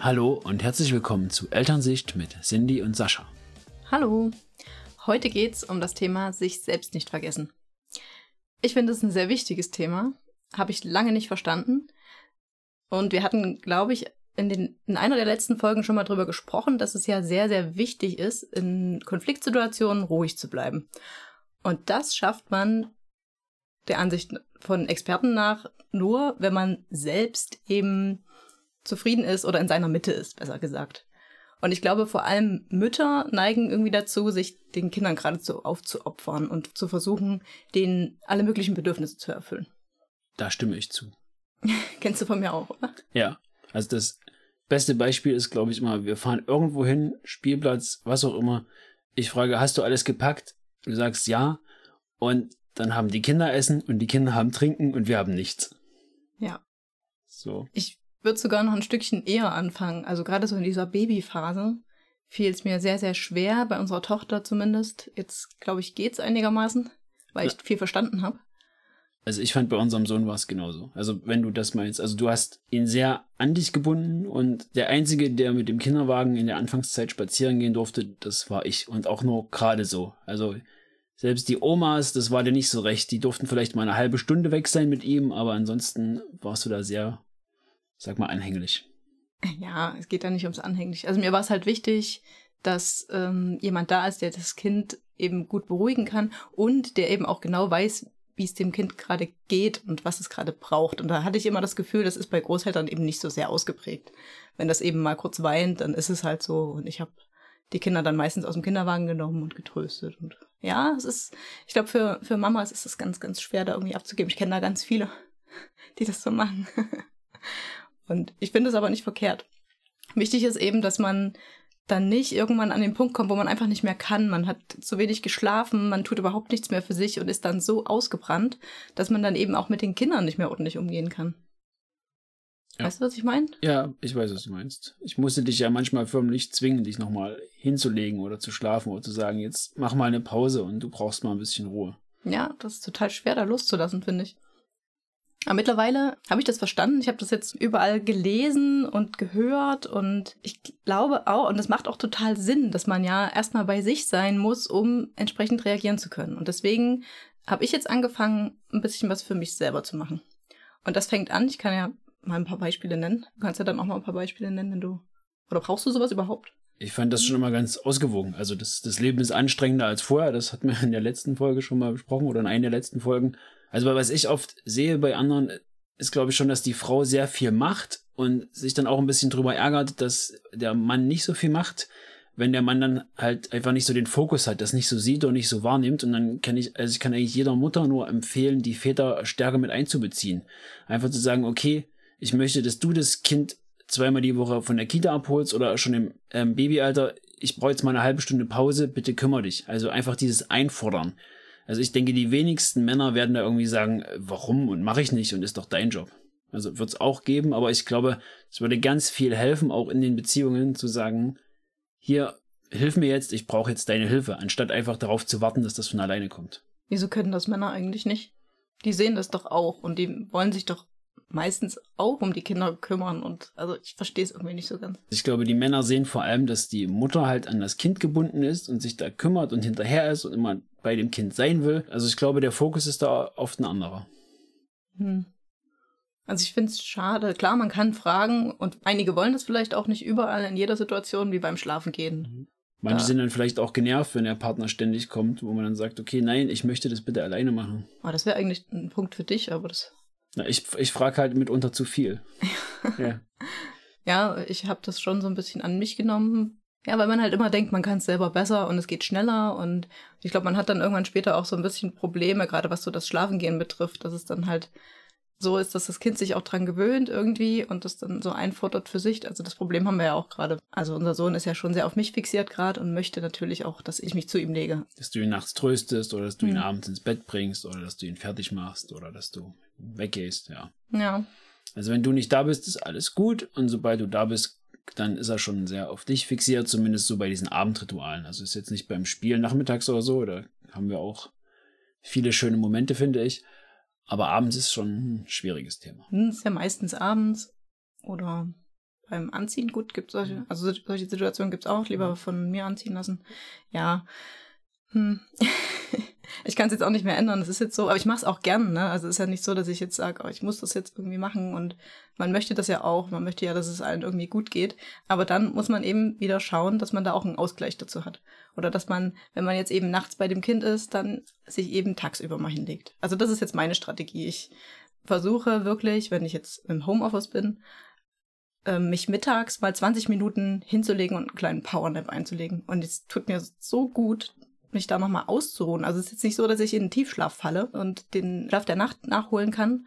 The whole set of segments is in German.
Hallo und herzlich willkommen zu Elternsicht mit Cindy und Sascha. Hallo. Heute geht's um das Thema sich selbst nicht vergessen. Ich finde es ein sehr wichtiges Thema. Habe ich lange nicht verstanden. Und wir hatten, glaube ich, in, den, in einer der letzten Folgen schon mal drüber gesprochen, dass es ja sehr, sehr wichtig ist, in Konfliktsituationen ruhig zu bleiben. Und das schafft man der Ansicht von Experten nach nur, wenn man selbst eben zufrieden ist oder in seiner Mitte ist, besser gesagt. Und ich glaube, vor allem Mütter neigen irgendwie dazu, sich den Kindern geradezu aufzuopfern und zu versuchen, denen alle möglichen Bedürfnisse zu erfüllen. Da stimme ich zu. Kennst du von mir auch, oder? Ja, also das beste Beispiel ist, glaube ich, immer, wir fahren irgendwo hin, Spielplatz, was auch immer. Ich frage, hast du alles gepackt? Du sagst ja. Und dann haben die Kinder Essen und die Kinder haben Trinken und wir haben nichts. Ja. So. Ich würde sogar noch ein Stückchen eher anfangen. Also gerade so in dieser Babyphase fiel es mir sehr, sehr schwer, bei unserer Tochter zumindest. Jetzt, glaube ich, geht's einigermaßen, weil ich viel verstanden habe. Also ich fand bei unserem Sohn war es genauso. Also wenn du das meinst. Also du hast ihn sehr an dich gebunden und der Einzige, der mit dem Kinderwagen in der Anfangszeit spazieren gehen durfte, das war ich. Und auch nur gerade so. Also selbst die Omas, das war dir nicht so recht. Die durften vielleicht mal eine halbe Stunde weg sein mit ihm, aber ansonsten warst du da sehr, sag mal, anhänglich. Ja, es geht da nicht ums Anhänglich. Also mir war es halt wichtig, dass ähm, jemand da ist, der das Kind eben gut beruhigen kann und der eben auch genau weiß, wie es dem Kind gerade geht und was es gerade braucht. Und da hatte ich immer das Gefühl, das ist bei Großeltern eben nicht so sehr ausgeprägt. Wenn das eben mal kurz weint, dann ist es halt so. Und ich habe die Kinder dann meistens aus dem Kinderwagen genommen und getröstet. Und ja, es ist, ich glaube, für, für Mamas ist es ganz, ganz schwer, da irgendwie abzugeben. Ich kenne da ganz viele, die das so machen. und ich finde es aber nicht verkehrt. Wichtig ist eben, dass man dann nicht irgendwann an den Punkt kommt, wo man einfach nicht mehr kann. Man hat zu wenig geschlafen, man tut überhaupt nichts mehr für sich und ist dann so ausgebrannt, dass man dann eben auch mit den Kindern nicht mehr ordentlich umgehen kann. Ja. Weißt du, was ich meine? Ja, ich weiß, was du meinst. Ich musste dich ja manchmal förmlich zwingen, dich nochmal hinzulegen oder zu schlafen oder zu sagen, jetzt mach mal eine Pause und du brauchst mal ein bisschen Ruhe. Ja, das ist total schwer, da loszulassen, finde ich. Aber mittlerweile habe ich das verstanden. Ich habe das jetzt überall gelesen und gehört und ich glaube auch, und das macht auch total Sinn, dass man ja erstmal bei sich sein muss, um entsprechend reagieren zu können. Und deswegen habe ich jetzt angefangen, ein bisschen was für mich selber zu machen. Und das fängt an, ich kann ja mal ein paar Beispiele nennen. Du kannst ja dann auch mal ein paar Beispiele nennen, wenn du. Oder brauchst du sowas überhaupt? Ich fand das schon immer ganz ausgewogen. Also das, das Leben ist anstrengender als vorher. Das hatten wir in der letzten Folge schon mal besprochen oder in einer der letzten Folgen. Also was ich oft sehe bei anderen, ist glaube ich schon, dass die Frau sehr viel macht und sich dann auch ein bisschen drüber ärgert, dass der Mann nicht so viel macht, wenn der Mann dann halt einfach nicht so den Fokus hat, das nicht so sieht und nicht so wahrnimmt. Und dann kann ich, also ich kann eigentlich jeder Mutter nur empfehlen, die Väter stärker mit einzubeziehen. Einfach zu sagen, okay, ich möchte, dass du das Kind zweimal die Woche von der Kita abholst oder schon im ähm, Babyalter, ich brauche jetzt mal eine halbe Stunde Pause, bitte kümmere dich. Also einfach dieses Einfordern. Also ich denke, die wenigsten Männer werden da irgendwie sagen, äh, warum und mache ich nicht und ist doch dein Job. Also wird es auch geben, aber ich glaube, es würde ganz viel helfen, auch in den Beziehungen zu sagen, hier, hilf mir jetzt, ich brauche jetzt deine Hilfe, anstatt einfach darauf zu warten, dass das von alleine kommt. Wieso können das Männer eigentlich nicht? Die sehen das doch auch und die wollen sich doch meistens auch um die Kinder kümmern und also ich verstehe es irgendwie nicht so ganz. Ich glaube, die Männer sehen vor allem, dass die Mutter halt an das Kind gebunden ist und sich da kümmert und hinterher ist und immer bei dem Kind sein will. Also ich glaube, der Fokus ist da oft ein anderer. Hm. Also ich finde es schade. Klar, man kann fragen und einige wollen das vielleicht auch nicht überall in jeder Situation wie beim Schlafen gehen. Mhm. Manche ja. sind dann vielleicht auch genervt, wenn der Partner ständig kommt, wo man dann sagt, okay, nein, ich möchte das bitte alleine machen. Oh, das wäre eigentlich ein Punkt für dich, aber das na, ich ich frage halt mitunter zu viel. ja. ja, ich habe das schon so ein bisschen an mich genommen. Ja, weil man halt immer denkt, man kann es selber besser und es geht schneller. Und ich glaube, man hat dann irgendwann später auch so ein bisschen Probleme, gerade was so das Schlafengehen betrifft, dass es dann halt so ist, dass das Kind sich auch dran gewöhnt irgendwie und das dann so einfordert für sich. Also das Problem haben wir ja auch gerade. Also unser Sohn ist ja schon sehr auf mich fixiert gerade und möchte natürlich auch, dass ich mich zu ihm lege. Dass du ihn nachts tröstest oder dass du ihn mhm. abends ins Bett bringst oder dass du ihn fertig machst oder dass du weggehst, ja. Ja. Also wenn du nicht da bist, ist alles gut und sobald du da bist, dann ist er schon sehr auf dich fixiert, zumindest so bei diesen Abendritualen. Also ist jetzt nicht beim Spiel nachmittags oder so, da haben wir auch viele schöne Momente, finde ich. Aber abends ist schon ein schwieriges Thema. Hm, ist ja meistens abends oder beim Anziehen. Gut, gibt solche, also solche Situationen gibt es auch, lieber von mir anziehen lassen. Ja. Hm. ich kann es jetzt auch nicht mehr ändern, das ist jetzt so, aber ich mache es auch gern, ne? Also es ist ja nicht so, dass ich jetzt sage, oh, ich muss das jetzt irgendwie machen und man möchte das ja auch, man möchte ja, dass es allen irgendwie gut geht, aber dann muss man eben wieder schauen, dass man da auch einen Ausgleich dazu hat. Oder dass man, wenn man jetzt eben nachts bei dem Kind ist, dann sich eben tagsüber mal hinlegt. Also das ist jetzt meine Strategie. Ich versuche wirklich, wenn ich jetzt im Homeoffice bin, ähm, mich mittags mal 20 Minuten hinzulegen und einen kleinen Powernap einzulegen. Und es tut mir so gut, mich da nochmal auszuruhen. Also es ist jetzt nicht so, dass ich in den Tiefschlaf falle und den Schlaf der Nacht nachholen kann,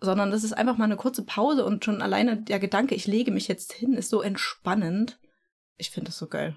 sondern das ist einfach mal eine kurze Pause und schon alleine der Gedanke, ich lege mich jetzt hin, ist so entspannend. Ich finde das so geil.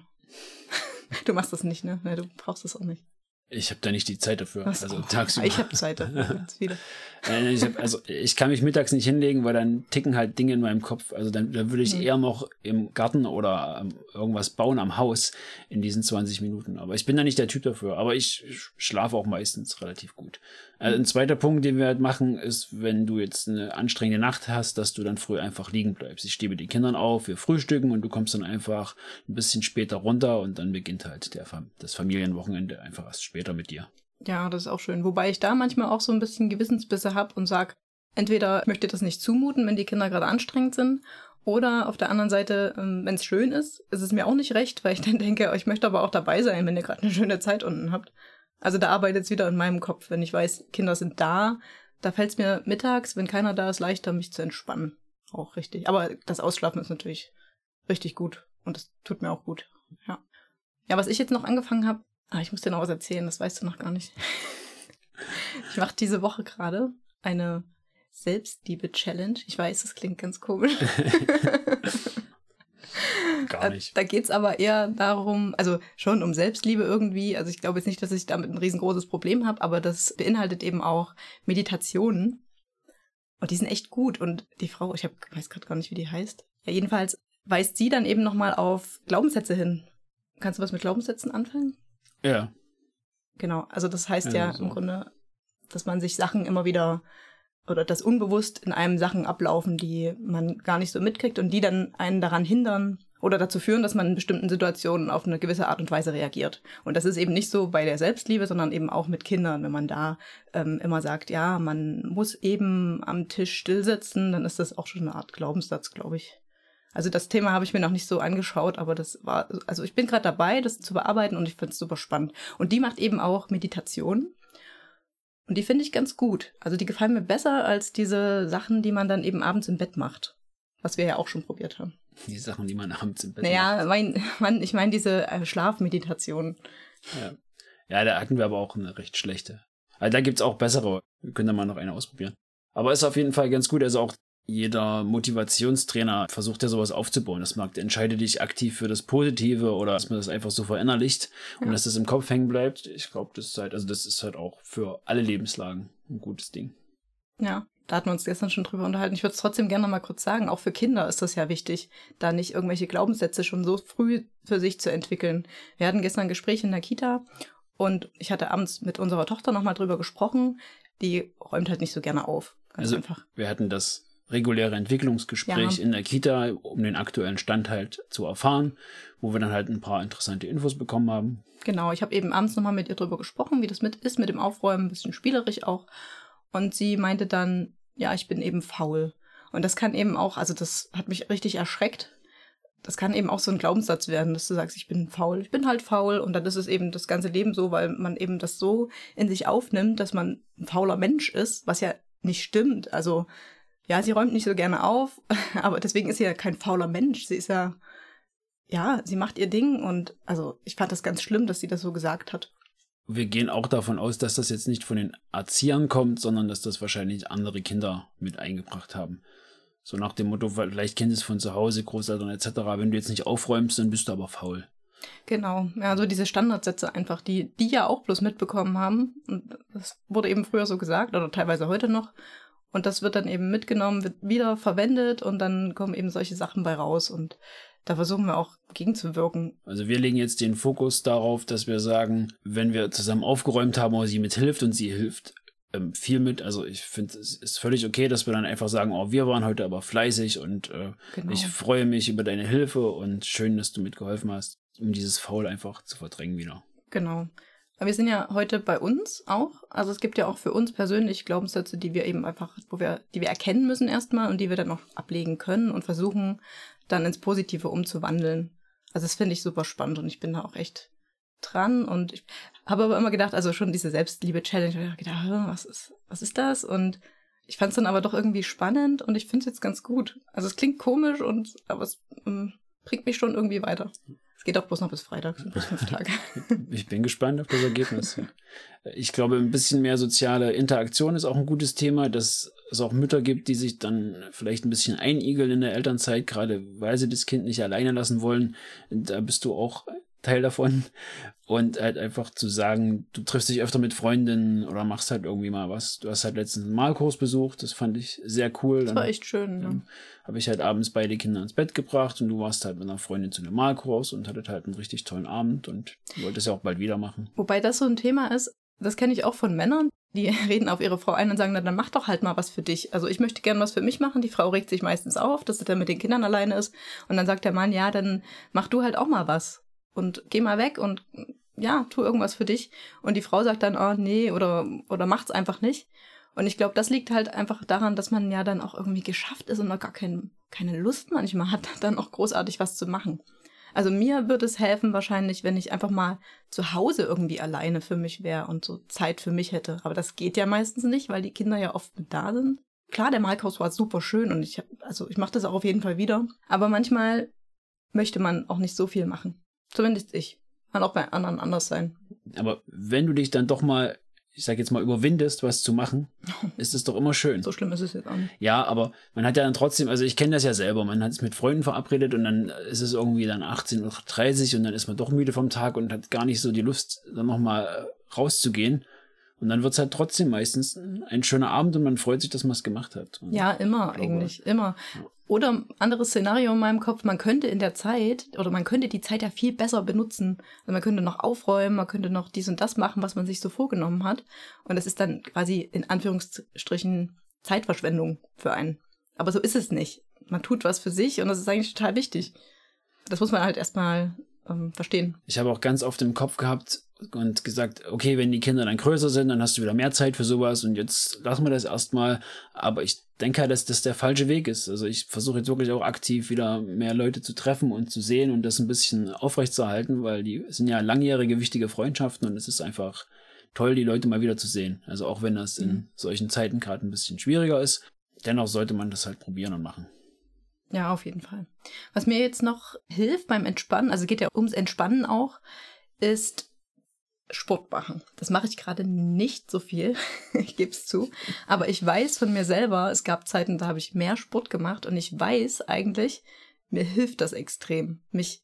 du machst das nicht, ne? Du brauchst das auch nicht. Ich habe da nicht die Zeit dafür. Was? Also tagsüber. Ich habe Zeit dafür. ich hab, also ich kann mich mittags nicht hinlegen, weil dann ticken halt Dinge in meinem Kopf. Also dann, dann würde ich mhm. eher noch im Garten oder ähm, irgendwas bauen am Haus in diesen 20 Minuten. Aber ich bin da nicht der Typ dafür. Aber ich schlafe auch meistens relativ gut. Also ein zweiter Punkt, den wir halt machen, ist, wenn du jetzt eine anstrengende Nacht hast, dass du dann früh einfach liegen bleibst. Ich stehe mit den Kindern auf, wir frühstücken und du kommst dann einfach ein bisschen später runter und dann beginnt halt der, das Familienwochenende einfach erst später mit dir. Ja, das ist auch schön. Wobei ich da manchmal auch so ein bisschen Gewissensbisse habe und sage, entweder ich möchte das nicht zumuten, wenn die Kinder gerade anstrengend sind, oder auf der anderen Seite, ähm, wenn es schön ist, ist es mir auch nicht recht, weil ich dann denke, ich möchte aber auch dabei sein, wenn ihr gerade eine schöne Zeit unten habt. Also da arbeitet es wieder in meinem Kopf, wenn ich weiß, Kinder sind da. Da fällt es mir mittags, wenn keiner da ist, leichter, mich zu entspannen. Auch richtig. Aber das Ausschlafen ist natürlich richtig gut. Und das tut mir auch gut. Ja. Ja, was ich jetzt noch angefangen habe, ah, ich muss dir noch was erzählen, das weißt du noch gar nicht. ich mache diese Woche gerade eine Selbstliebe-Challenge. Ich weiß, das klingt ganz komisch. Gar äh, nicht. Da geht es aber eher darum, also schon um Selbstliebe irgendwie. Also ich glaube jetzt nicht, dass ich damit ein riesengroßes Problem habe, aber das beinhaltet eben auch Meditationen. Und die sind echt gut. Und die Frau, ich hab, weiß gerade gar nicht, wie die heißt. Ja, jedenfalls weist sie dann eben nochmal auf Glaubenssätze hin. Kannst du was mit Glaubenssätzen anfangen? Ja. Genau, also das heißt ja, ja so. im Grunde, dass man sich Sachen immer wieder oder dass unbewusst in einem Sachen ablaufen, die man gar nicht so mitkriegt und die dann einen daran hindern oder dazu führen, dass man in bestimmten Situationen auf eine gewisse Art und Weise reagiert. Und das ist eben nicht so bei der Selbstliebe, sondern eben auch mit Kindern. Wenn man da ähm, immer sagt, ja, man muss eben am Tisch stillsitzen, dann ist das auch schon eine Art Glaubenssatz, glaube ich. Also das Thema habe ich mir noch nicht so angeschaut, aber das war, also ich bin gerade dabei, das zu bearbeiten und ich finde es super spannend. Und die macht eben auch Meditation. Und die finde ich ganz gut. Also die gefallen mir besser als diese Sachen, die man dann eben abends im Bett macht. Was wir ja auch schon probiert haben. Die Sachen, die man abends im Bett naja, macht. Mein, ich meine diese äh, Schlafmeditation. Ja. ja, da hatten wir aber auch eine recht schlechte. Also da gibt es auch bessere. Wir können da mal noch eine ausprobieren. Aber ist auf jeden Fall ganz gut. Also auch jeder Motivationstrainer versucht ja sowas aufzubauen. Das mag, entscheide dich aktiv für das Positive oder dass man das einfach so verinnerlicht und dass das im Kopf hängen bleibt. Ich glaube, das ist halt, also das ist halt auch für alle Lebenslagen ein gutes Ding. Ja, da hatten wir uns gestern schon drüber unterhalten. Ich würde es trotzdem gerne noch mal kurz sagen, auch für Kinder ist das ja wichtig, da nicht irgendwelche Glaubenssätze schon so früh für sich zu entwickeln. Wir hatten gestern ein Gespräch in der Kita und ich hatte abends mit unserer Tochter noch mal drüber gesprochen. Die räumt halt nicht so gerne auf. Ganz also einfach. Wir hatten das reguläre Entwicklungsgespräch ja. in der Kita, um den aktuellen Stand halt zu erfahren, wo wir dann halt ein paar interessante Infos bekommen haben. Genau, ich habe eben abends nochmal mit ihr drüber gesprochen, wie das mit ist, mit dem Aufräumen, ein bisschen spielerisch auch. Und sie meinte dann, ja, ich bin eben faul. Und das kann eben auch, also das hat mich richtig erschreckt. Das kann eben auch so ein Glaubenssatz werden, dass du sagst, ich bin faul, ich bin halt faul und dann ist es eben das ganze Leben so, weil man eben das so in sich aufnimmt, dass man ein fauler Mensch ist, was ja nicht stimmt. Also ja, sie räumt nicht so gerne auf, aber deswegen ist sie ja kein fauler Mensch. Sie ist ja, ja, sie macht ihr Ding und also ich fand das ganz schlimm, dass sie das so gesagt hat. Wir gehen auch davon aus, dass das jetzt nicht von den Erziehern kommt, sondern dass das wahrscheinlich andere Kinder mit eingebracht haben. So nach dem Motto, vielleicht kennt es von zu Hause, Großeltern etc. Wenn du jetzt nicht aufräumst, dann bist du aber faul. Genau, ja, so diese Standardsätze einfach, die die ja auch bloß mitbekommen haben. Und das wurde eben früher so gesagt oder teilweise heute noch. Und das wird dann eben mitgenommen, wird wieder verwendet und dann kommen eben solche Sachen bei raus. Und da versuchen wir auch gegenzuwirken. Also wir legen jetzt den Fokus darauf, dass wir sagen, wenn wir zusammen aufgeräumt haben oder sie mithilft und sie hilft ähm, viel mit. Also ich finde, es ist völlig okay, dass wir dann einfach sagen, oh, wir waren heute aber fleißig und äh, genau. ich freue mich über deine Hilfe und schön, dass du mitgeholfen hast, um dieses Faul einfach zu verdrängen wieder. Genau. Aber wir sind ja heute bei uns auch. Also es gibt ja auch für uns persönlich Glaubenssätze, die wir eben einfach, wo wir, die wir erkennen müssen erstmal und die wir dann auch ablegen können und versuchen dann ins Positive umzuwandeln. Also das finde ich super spannend und ich bin da auch echt dran und ich habe aber immer gedacht, also schon diese Selbstliebe-Challenge, ich gedacht, was ist, was ist das? Und ich fand es dann aber doch irgendwie spannend und ich finde es jetzt ganz gut. Also es klingt komisch und aber es ähm, bringt mich schon irgendwie weiter. Es geht auch bloß noch bis Freitag, bis fünf Tage. ich bin gespannt auf das Ergebnis. Ich glaube, ein bisschen mehr soziale Interaktion ist auch ein gutes Thema, dass es auch Mütter gibt, die sich dann vielleicht ein bisschen einigeln in der Elternzeit, gerade weil sie das Kind nicht alleine lassen wollen. Da bist du auch Teil davon. Und halt einfach zu sagen, du triffst dich öfter mit Freundinnen oder machst halt irgendwie mal was. Du hast halt letztens einen Malkurs besucht, das fand ich sehr cool. Das war echt schön, ja. Habe ich halt abends beide Kinder ins Bett gebracht und du warst halt mit einer Freundin zu einem Malkurs und hattet halt einen richtig tollen Abend und wolltest ja auch bald wieder machen. Wobei das so ein Thema ist, das kenne ich auch von Männern, die reden auf ihre Frau ein und sagen, na, dann mach doch halt mal was für dich. Also ich möchte gern was für mich machen. Die Frau regt sich meistens auf, dass sie dann mit den Kindern alleine ist. Und dann sagt der Mann, ja, dann mach du halt auch mal was und geh mal weg und ja, tu irgendwas für dich. Und die Frau sagt dann, oh nee, oder, oder macht's einfach nicht. Und ich glaube, das liegt halt einfach daran, dass man ja dann auch irgendwie geschafft ist und noch gar kein, keine Lust manchmal hat, dann auch großartig was zu machen. Also mir würde es helfen wahrscheinlich, wenn ich einfach mal zu Hause irgendwie alleine für mich wäre und so Zeit für mich hätte. Aber das geht ja meistens nicht, weil die Kinder ja oft mit da sind. Klar, der Malkaus war super schön und ich hab, also ich mache das auch auf jeden Fall wieder. Aber manchmal möchte man auch nicht so viel machen. Zumindest ich. Kann auch bei anderen anders sein. Aber wenn du dich dann doch mal, ich sag jetzt mal, überwindest, was zu machen, ist es doch immer schön. So schlimm ist es jetzt auch nicht. Ja, aber man hat ja dann trotzdem, also ich kenne das ja selber, man hat es mit Freunden verabredet und dann ist es irgendwie dann 18.30 Uhr und dann ist man doch müde vom Tag und hat gar nicht so die Lust, dann nochmal rauszugehen. Und dann wird es halt trotzdem meistens ein schöner Abend und man freut sich, dass man es gemacht hat. Und ja, immer glaube, eigentlich, immer. Oder anderes Szenario in meinem Kopf, man könnte in der Zeit oder man könnte die Zeit ja viel besser benutzen. Also man könnte noch aufräumen, man könnte noch dies und das machen, was man sich so vorgenommen hat. Und das ist dann quasi in Anführungsstrichen Zeitverschwendung für einen. Aber so ist es nicht. Man tut was für sich und das ist eigentlich total wichtig. Das muss man halt erstmal ähm, verstehen. Ich habe auch ganz oft im Kopf gehabt, und gesagt, okay, wenn die Kinder dann größer sind, dann hast du wieder mehr Zeit für sowas und jetzt lassen wir das erstmal. Aber ich denke halt, dass das der falsche Weg ist. Also ich versuche jetzt wirklich auch aktiv wieder mehr Leute zu treffen und zu sehen und das ein bisschen aufrechtzuerhalten, weil die sind ja langjährige wichtige Freundschaften und es ist einfach toll, die Leute mal wieder zu sehen. Also auch wenn das in mhm. solchen Zeiten gerade ein bisschen schwieriger ist, dennoch sollte man das halt probieren und machen. Ja, auf jeden Fall. Was mir jetzt noch hilft beim Entspannen, also geht ja ums Entspannen auch, ist Sport machen. Das mache ich gerade nicht so viel, ich gebe es zu. Aber ich weiß von mir selber, es gab Zeiten, da habe ich mehr Sport gemacht und ich weiß eigentlich, mir hilft das extrem, mich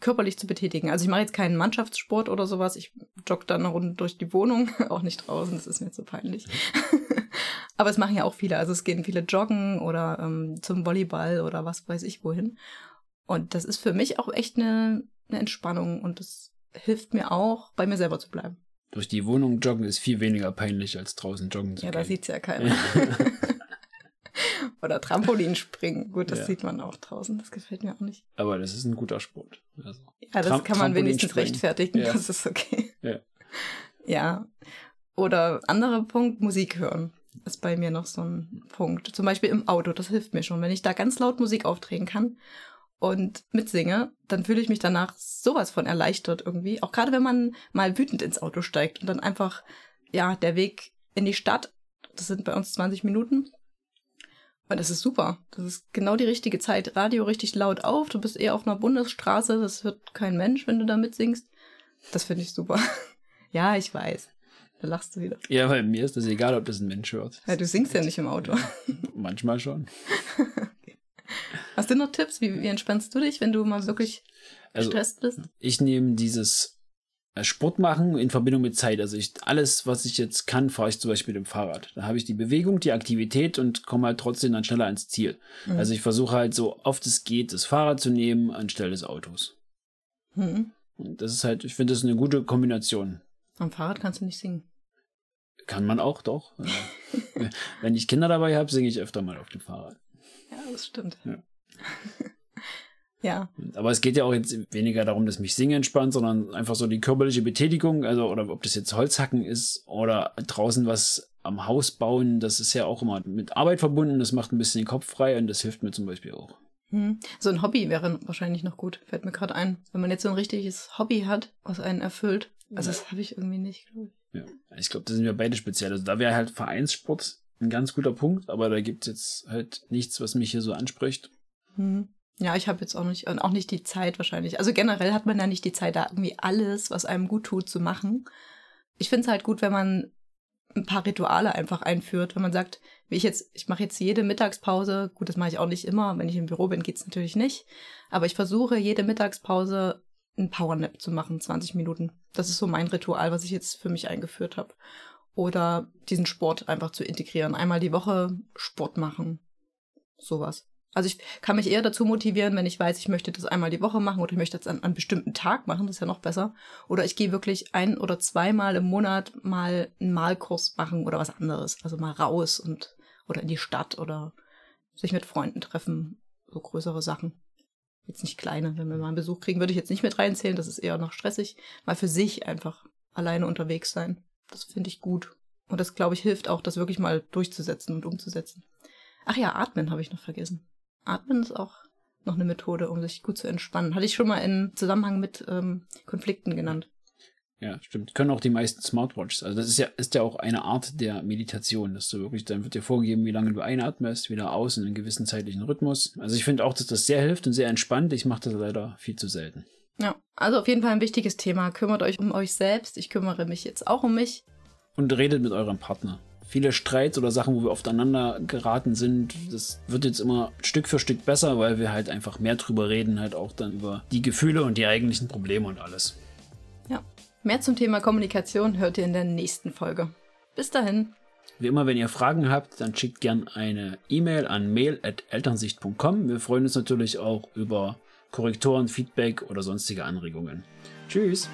körperlich zu betätigen. Also ich mache jetzt keinen Mannschaftssport oder sowas. Ich jogge dann eine Runde durch die Wohnung, auch nicht draußen, das ist mir zu peinlich. Aber es machen ja auch viele. Also es gehen viele joggen oder ähm, zum Volleyball oder was weiß ich wohin. Und das ist für mich auch echt eine, eine Entspannung und das hilft mir auch, bei mir selber zu bleiben. Durch die Wohnung joggen ist viel weniger peinlich, als draußen joggen zu Ja, gehen. da sieht's ja keiner. Oder Trampolin springen. Gut, das ja. sieht man auch draußen. Das gefällt mir auch nicht. Aber das ist ein guter Sport. Also, ja, das Tram kann man wenigstens rechtfertigen. Ja. Das ist okay. Ja. ja. Oder anderer Punkt, Musik hören. Ist bei mir noch so ein Punkt. Zum Beispiel im Auto, das hilft mir schon. Wenn ich da ganz laut Musik aufdrehen kann und mitsinge, dann fühle ich mich danach sowas von erleichtert irgendwie. Auch gerade wenn man mal wütend ins Auto steigt und dann einfach, ja, der Weg in die Stadt, das sind bei uns 20 Minuten. Und das ist super. Das ist genau die richtige Zeit. Radio richtig laut auf. Du bist eher auf einer Bundesstraße. Das hört kein Mensch, wenn du da mitsingst. Das finde ich super. ja, ich weiß. Da lachst du wieder. Ja, weil mir ist das egal, ob das ein Mensch hört. Ja, du singst ja nicht im Auto. Manchmal schon. Hast du noch Tipps? Wie, wie entspannst du dich, wenn du mal wirklich also, gestresst bist? Ich nehme dieses äh, Sport machen in Verbindung mit Zeit. Also ich, alles, was ich jetzt kann, fahre ich zum Beispiel mit dem Fahrrad. Da habe ich die Bewegung, die Aktivität und komme halt trotzdem dann schneller ans Ziel. Mhm. Also ich versuche halt so oft es geht, das Fahrrad zu nehmen anstelle des Autos. Mhm. Und das ist halt, ich finde das eine gute Kombination. Am Fahrrad kannst du nicht singen. Kann man auch, doch. Wenn ich Kinder dabei habe, singe ich öfter mal auf dem Fahrrad. Ja, das stimmt. Ja. ja. Aber es geht ja auch jetzt weniger darum, dass mich Singen entspannt, sondern einfach so die körperliche Betätigung, also oder ob das jetzt Holzhacken ist oder draußen was am Haus bauen, das ist ja auch immer mit Arbeit verbunden, das macht ein bisschen den Kopf frei und das hilft mir zum Beispiel auch. Hm. So ein Hobby wäre wahrscheinlich noch gut, fällt mir gerade ein. Wenn man jetzt so ein richtiges Hobby hat, was einen erfüllt. Also das habe ich irgendwie nicht, glaube ich. Ja, ich glaube, da sind wir beide speziell. Also da wäre halt Vereinssport ein ganz guter Punkt, aber da gibt es jetzt halt nichts, was mich hier so anspricht. Hm. Ja, ich habe jetzt auch nicht, auch nicht die Zeit wahrscheinlich. Also generell hat man ja nicht die Zeit, da irgendwie alles, was einem gut tut, zu machen. Ich finde es halt gut, wenn man ein paar Rituale einfach einführt, wenn man sagt, wie ich jetzt, ich mache jetzt jede Mittagspause, gut, das mache ich auch nicht immer, wenn ich im Büro bin, geht's natürlich nicht, aber ich versuche jede Mittagspause ein Powernap zu machen, 20 Minuten. Das ist so mein Ritual, was ich jetzt für mich eingeführt habe. Oder diesen Sport einfach zu integrieren. Einmal die Woche Sport machen. Sowas. Also ich kann mich eher dazu motivieren, wenn ich weiß, ich möchte das einmal die Woche machen oder ich möchte das an, einem bestimmten Tag machen, das ist ja noch besser. Oder ich gehe wirklich ein oder zweimal im Monat mal einen Malkurs machen oder was anderes. Also mal raus und oder in die Stadt oder sich mit Freunden treffen, so größere Sachen. Jetzt nicht kleine, wenn wir mal einen Besuch kriegen, würde ich jetzt nicht mit reinzählen, das ist eher noch stressig. Mal für sich einfach alleine unterwegs sein. Das finde ich gut. Und das, glaube ich, hilft auch, das wirklich mal durchzusetzen und umzusetzen. Ach ja, atmen habe ich noch vergessen. Atmen ist auch noch eine Methode, um sich gut zu entspannen. Hatte ich schon mal in Zusammenhang mit ähm, Konflikten genannt. Ja, stimmt. Können auch die meisten Smartwatches. Also das ist ja, ist ja auch eine Art der Meditation, dass du wirklich, dann wird dir vorgegeben, wie lange du einatmest, wieder aus in einem gewissen zeitlichen Rhythmus. Also ich finde auch, dass das sehr hilft und sehr entspannt. Ich mache das leider viel zu selten. Ja, also auf jeden Fall ein wichtiges Thema. Kümmert euch um euch selbst. Ich kümmere mich jetzt auch um mich. Und redet mit eurem Partner viele Streits oder Sachen, wo wir oft aneinander geraten sind, das wird jetzt immer Stück für Stück besser, weil wir halt einfach mehr drüber reden, halt auch dann über die Gefühle und die eigentlichen Probleme und alles. Ja, mehr zum Thema Kommunikation hört ihr in der nächsten Folge. Bis dahin. Wie immer, wenn ihr Fragen habt, dann schickt gern eine E-Mail an mail.elternsicht.com. Wir freuen uns natürlich auch über Korrektoren, Feedback oder sonstige Anregungen. Tschüss!